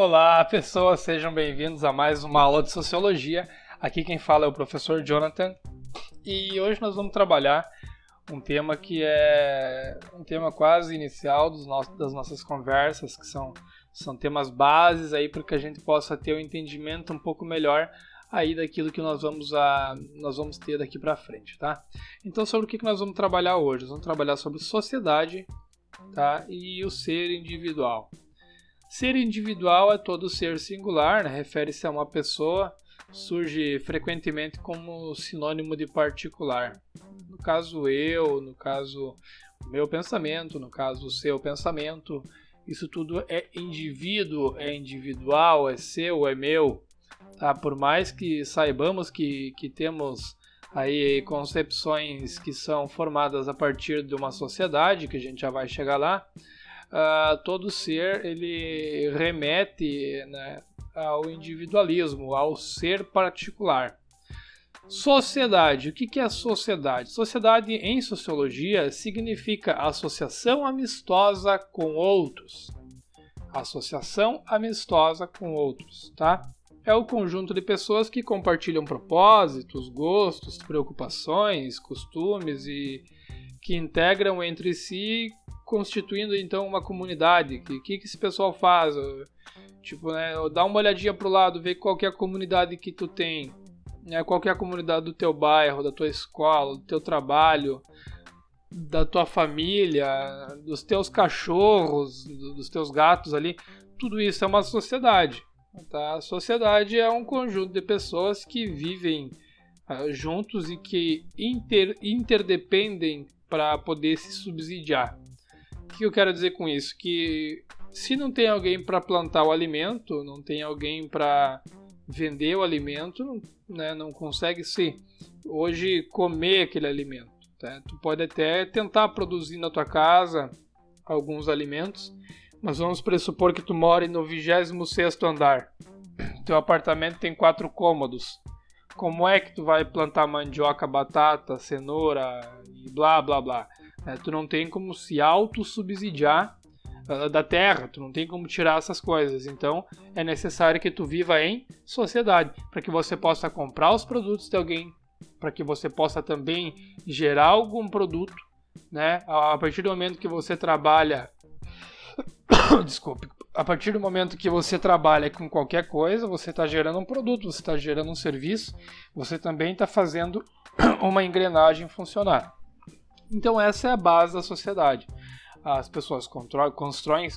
Olá, pessoas, sejam bem-vindos a mais uma aula de sociologia. Aqui quem fala é o professor Jonathan e hoje nós vamos trabalhar um tema que é um tema quase inicial nossos, das nossas conversas, que são, são temas bases aí para que a gente possa ter um entendimento um pouco melhor aí daquilo que nós vamos, a, nós vamos ter daqui para frente, tá? Então, sobre o que, que nós vamos trabalhar hoje? Nós vamos trabalhar sobre sociedade tá? e o ser individual. Ser individual é todo ser singular, né? refere-se a uma pessoa, surge frequentemente como sinônimo de particular. No caso eu, no caso meu pensamento, no caso o seu pensamento, isso tudo é indivíduo, é individual, é seu, é meu. Tá? Por mais que saibamos que, que temos aí concepções que são formadas a partir de uma sociedade, que a gente já vai chegar lá, uh, todo ser ele remete né, ao individualismo, ao ser particular. Sociedade. O que é sociedade? Sociedade em sociologia significa associação amistosa com outros. Associação amistosa com outros, tá? É o conjunto de pessoas que compartilham propósitos, gostos, preocupações, costumes e que integram entre si constituindo então uma comunidade. O que, que, que esse pessoal faz? Tipo, né, dá uma olhadinha pro lado, vê qual é a comunidade que tu tem, né, qual é a comunidade do teu bairro, da tua escola, do teu trabalho, da tua família, dos teus cachorros, dos teus gatos ali. Tudo isso é uma sociedade. Tá? A sociedade é um conjunto de pessoas que vivem uh, juntos e que inter, interdependem para poder se subsidiar. O que eu quero dizer com isso? Que se não tem alguém para plantar o alimento, não tem alguém para vender o alimento, né, não consegue se hoje comer aquele alimento. Tá? Tu pode até tentar produzir na tua casa alguns alimentos, mas vamos pressupor que tu more no 26 andar. Teu apartamento tem quatro cômodos. Como é que tu vai plantar mandioca, batata, cenoura e blá blá blá? É, tu não tem como se autossubsidiar uh, da terra, tu não tem como tirar essas coisas. Então é necessário que tu viva em sociedade, para que você possa comprar os produtos de alguém, para que você possa também gerar algum produto, né? A partir do momento que você trabalha Desculpe. A partir do momento que você trabalha com qualquer coisa, você está gerando um produto, você está gerando um serviço, você também está fazendo uma engrenagem funcionar. Então essa é a base da sociedade. As pessoas constroem,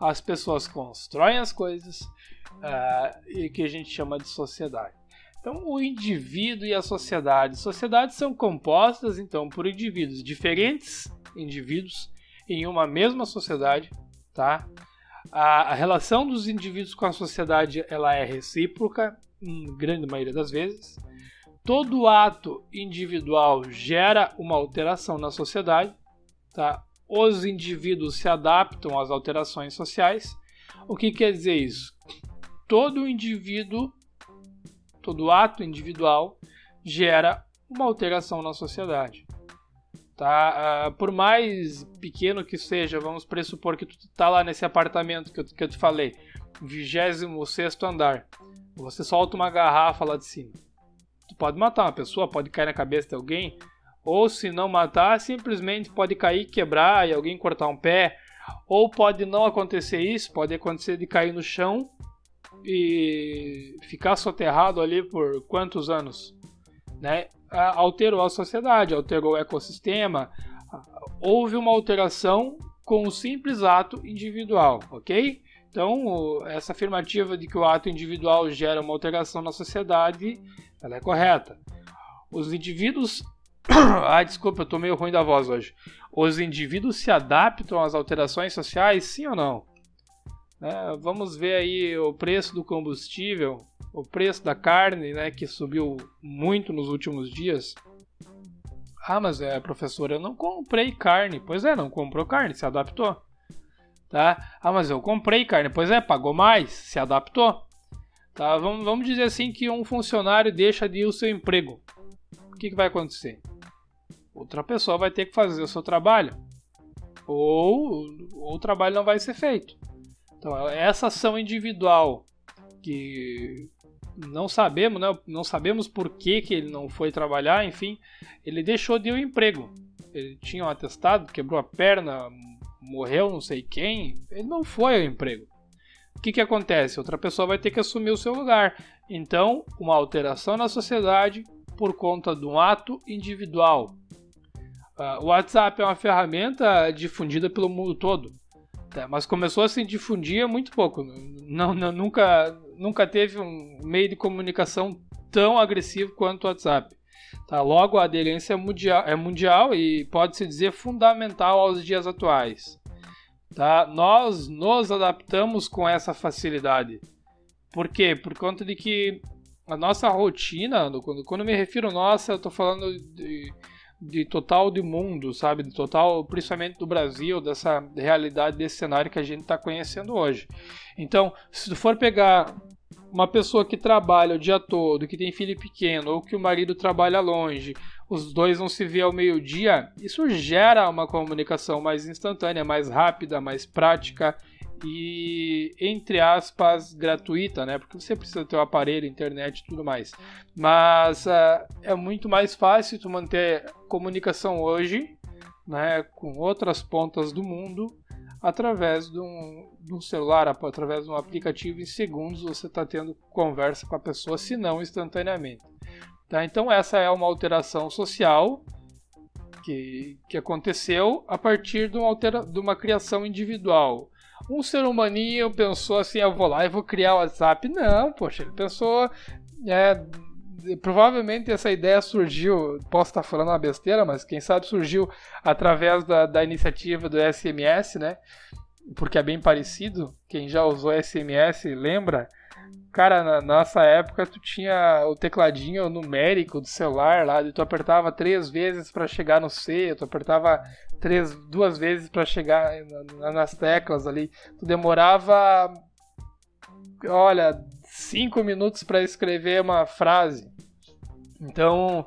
as pessoas constroem as coisas uh, e que a gente chama de sociedade. Então o indivíduo e a sociedade, sociedades são compostas então por indivíduos diferentes, indivíduos em uma mesma sociedade, tá? A, a relação dos indivíduos com a sociedade ela é recíproca, em grande maioria das vezes todo ato individual gera uma alteração na sociedade, tá? Os indivíduos se adaptam às alterações sociais. O que quer dizer isso? Todo indivíduo, todo ato individual gera uma alteração na sociedade. Tá? Uh, por mais pequeno que seja, vamos pressupor que tu tá lá nesse apartamento que eu, que eu te falei, 26 andar. Você solta uma garrafa lá de cima Tu pode matar uma pessoa, pode cair na cabeça de alguém, ou se não matar, simplesmente pode cair, quebrar e alguém cortar um pé, ou pode não acontecer isso, pode acontecer de cair no chão e ficar soterrado ali por quantos anos, né? Alterou a sociedade, alterou o ecossistema, houve uma alteração com o simples ato individual, ok? Então, essa afirmativa de que o ato individual gera uma alteração na sociedade ela é correta. Os indivíduos. Ai, desculpa, eu tô meio ruim da voz hoje. Os indivíduos se adaptam às alterações sociais, sim ou não? É, vamos ver aí o preço do combustível, o preço da carne, né, que subiu muito nos últimos dias. Ah, mas é, professor, eu não comprei carne. Pois é, não comprou carne, se adaptou. Tá? Ah, mas eu comprei carne. Pois é, pagou mais, se adaptou. Tá? Vamos, vamos dizer assim que um funcionário deixa de ir o seu emprego. O que, que vai acontecer? Outra pessoa vai ter que fazer o seu trabalho. Ou, ou o trabalho não vai ser feito. Então, essa ação individual que não sabemos, né? não sabemos por que, que ele não foi trabalhar, enfim, ele deixou de ir ao emprego. Ele tinha um atestado, quebrou a perna, morreu não sei quem, ele não foi ao emprego. O que, que acontece? Outra pessoa vai ter que assumir o seu lugar. Então, uma alteração na sociedade por conta de um ato individual. Uh, o WhatsApp é uma ferramenta difundida pelo mundo todo, tá? mas começou a se difundir muito pouco. Não, não, nunca, nunca teve um meio de comunicação tão agressivo quanto o WhatsApp. Tá? Logo, a aderência é mundial, é mundial e pode-se dizer fundamental aos dias atuais. Tá? Nós nos adaptamos com essa facilidade. Por quê? Por conta de que a nossa rotina, quando, quando me refiro nossa, eu estou falando de de total do mundo, sabe? De total, principalmente do Brasil, dessa realidade, desse cenário que a gente está conhecendo hoje. Então, se tu for pegar uma pessoa que trabalha o dia todo, que tem filho pequeno, ou que o marido trabalha longe, os dois não se vê ao meio-dia, isso gera uma comunicação mais instantânea, mais rápida, mais prática e entre aspas gratuita, né? Porque você precisa ter o um aparelho, internet e tudo mais. Mas uh, é muito mais fácil tu manter comunicação hoje, né, com outras pontas do mundo através de um, de um celular, através de um aplicativo em segundos você está tendo conversa com a pessoa, se não instantaneamente. Tá? Então essa é uma alteração social que, que aconteceu a partir de uma, altera, de uma criação individual um ser humaninho pensou assim, eu vou lá e vou criar o WhatsApp. Não, poxa, ele pensou. É, provavelmente essa ideia surgiu, posso estar falando uma besteira, mas quem sabe surgiu através da, da iniciativa do SMS, né? Porque é bem parecido. Quem já usou SMS lembra Cara, na nossa época tu tinha o tecladinho numérico do celular lá, e tu apertava três vezes para chegar no C, tu apertava três, duas vezes para chegar nas teclas ali. Tu demorava, olha, cinco minutos para escrever uma frase. Então,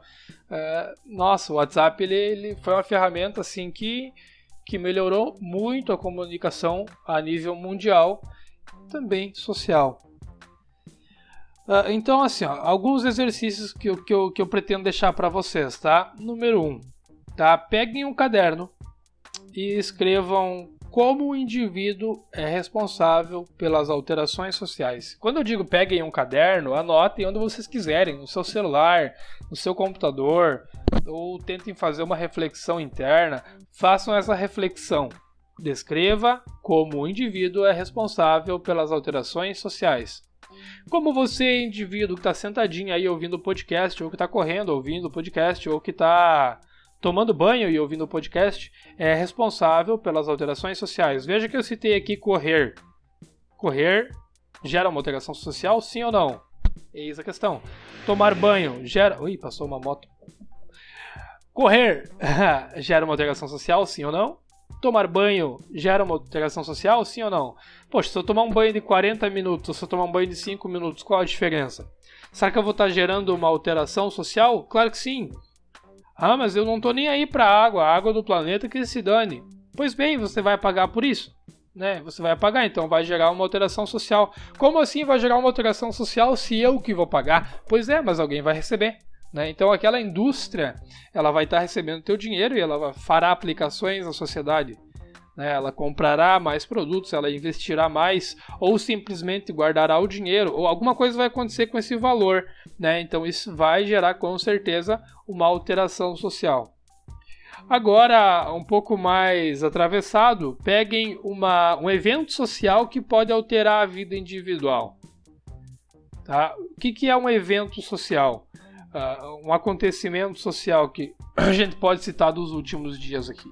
é, nossa, o WhatsApp ele, ele foi uma ferramenta assim que, que melhorou muito a comunicação a nível mundial, também social. Uh, então, assim, ó, alguns exercícios que eu, que eu, que eu pretendo deixar para vocês, tá? Número 1, um, tá? Peguem um caderno e escrevam como o indivíduo é responsável pelas alterações sociais. Quando eu digo peguem um caderno, anotem onde vocês quiserem, no seu celular, no seu computador, ou tentem fazer uma reflexão interna. Façam essa reflexão. Descreva como o indivíduo é responsável pelas alterações sociais. Como você, indivíduo que está sentadinho aí ouvindo o podcast, ou que está correndo ouvindo o podcast, ou que está tomando banho e ouvindo o podcast, é responsável pelas alterações sociais. Veja que eu citei aqui correr. Correr gera uma alteração social, sim ou não? Eis a questão. Tomar banho gera. Ui, passou uma moto. Correr gera uma alteração social, sim ou não? Tomar banho gera uma alteração social, sim ou não? Poxa, se eu tomar um banho de 40 minutos se eu tomar um banho de 5 minutos, qual a diferença? Será que eu vou estar gerando uma alteração social? Claro que sim. Ah, mas eu não estou nem aí para a água, a água do planeta que se dane. Pois bem, você vai pagar por isso. Né? Você vai pagar, então vai gerar uma alteração social. Como assim vai gerar uma alteração social se eu que vou pagar? Pois é, mas alguém vai receber. Né? Então aquela indústria ela vai estar recebendo teu dinheiro e ela fará aplicações na sociedade. Né? Ela comprará mais produtos, ela investirá mais ou simplesmente guardará o dinheiro ou alguma coisa vai acontecer com esse valor. Né? Então isso vai gerar com certeza uma alteração social. Agora, um pouco mais atravessado, peguem uma, um evento social que pode alterar a vida individual. Tá? O que, que é um evento social? Uh, um acontecimento social que a gente pode citar dos últimos dias aqui.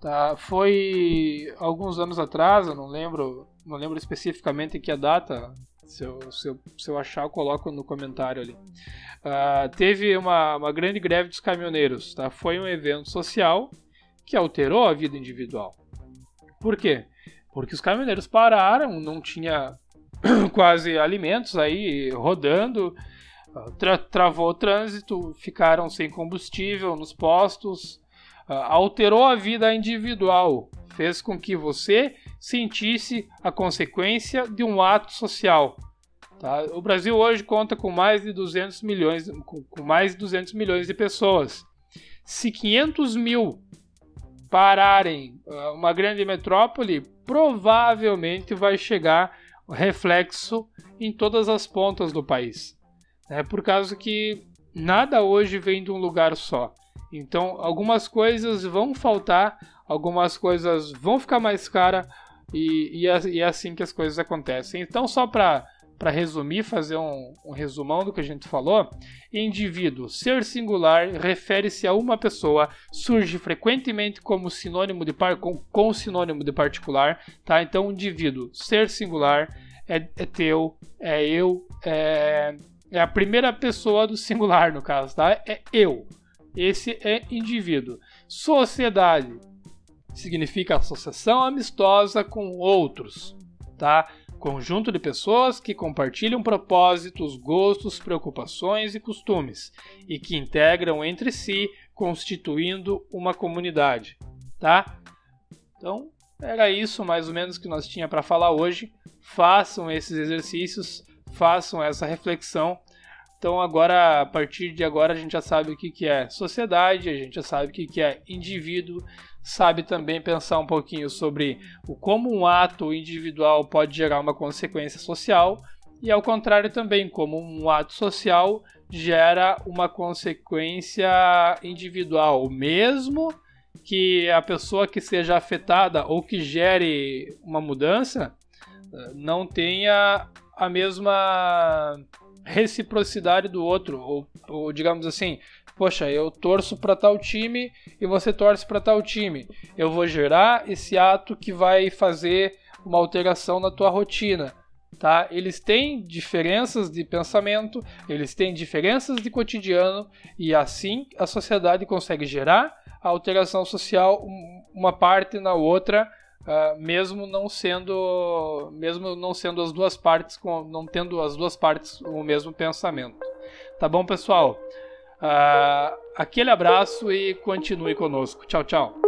Tá? Foi alguns anos atrás, eu não lembro, não lembro especificamente em que a data. Se eu, se, eu, se eu achar, eu coloco no comentário ali. Uh, teve uma, uma grande greve dos caminhoneiros. Tá? Foi um evento social que alterou a vida individual. Por quê? Porque os caminhoneiros pararam, não tinha quase alimentos aí rodando, Tra travou o trânsito, ficaram sem combustível nos postos, alterou a vida individual, fez com que você sentisse a consequência de um ato social. Tá? O Brasil hoje conta com mais de 200 milhões, com mais de 200 milhões de pessoas. Se 500 mil pararem ah, uma grande metrópole, provavelmente vai chegar reflexo em todas as pontas do país. É por causa que nada hoje vem de um lugar só. Então, algumas coisas vão faltar, algumas coisas vão ficar mais caras e, e, é, é, assim que as coisas acontecem. Então, só para para resumir, fazer um, um, resumão do que a gente falou, indivíduo, ser singular, refere-se a uma pessoa, surge frequentemente como sinônimo de par, com, com sinônimo de particular, tá? Então, indivíduo, ser singular, é, é teu, é eu, é, é a primeira pessoa do singular, no caso, tá? É eu. Esse é indivíduo. Sociedade significa associação amistosa com outros, tá? Conjunto de pessoas que compartilham propósitos, gostos, preocupações e costumes e que integram entre si, constituindo uma comunidade, tá? Então, era isso mais ou menos que nós tinha para falar hoje. Façam esses exercícios, façam essa reflexão. Então agora, a partir de agora, a gente já sabe o que, que é sociedade, a gente já sabe o que, que é indivíduo, sabe também pensar um pouquinho sobre o como um ato individual pode gerar uma consequência social e ao contrário também como um ato social gera uma consequência individual, mesmo que a pessoa que seja afetada ou que gere uma mudança eh, não tenha a mesma reciprocidade do outro, ou, ou digamos assim, poxa, eu torço para tal time e você torce para tal time. Eu vou gerar esse ato que vai fazer uma alteração na tua rotina. Tá? Eles têm diferenças de pensamento, eles têm diferenças de cotidiano e assim a sociedade consegue gerar a alteração social uma parte na outra, uh, mesmo não sendo mesmo não sendo as duas partes com, não tendo as duas partes o mesmo pensamento. Tá bom, pessoal? Uh, aquele abraço e continue conosco. Tchau, tchau.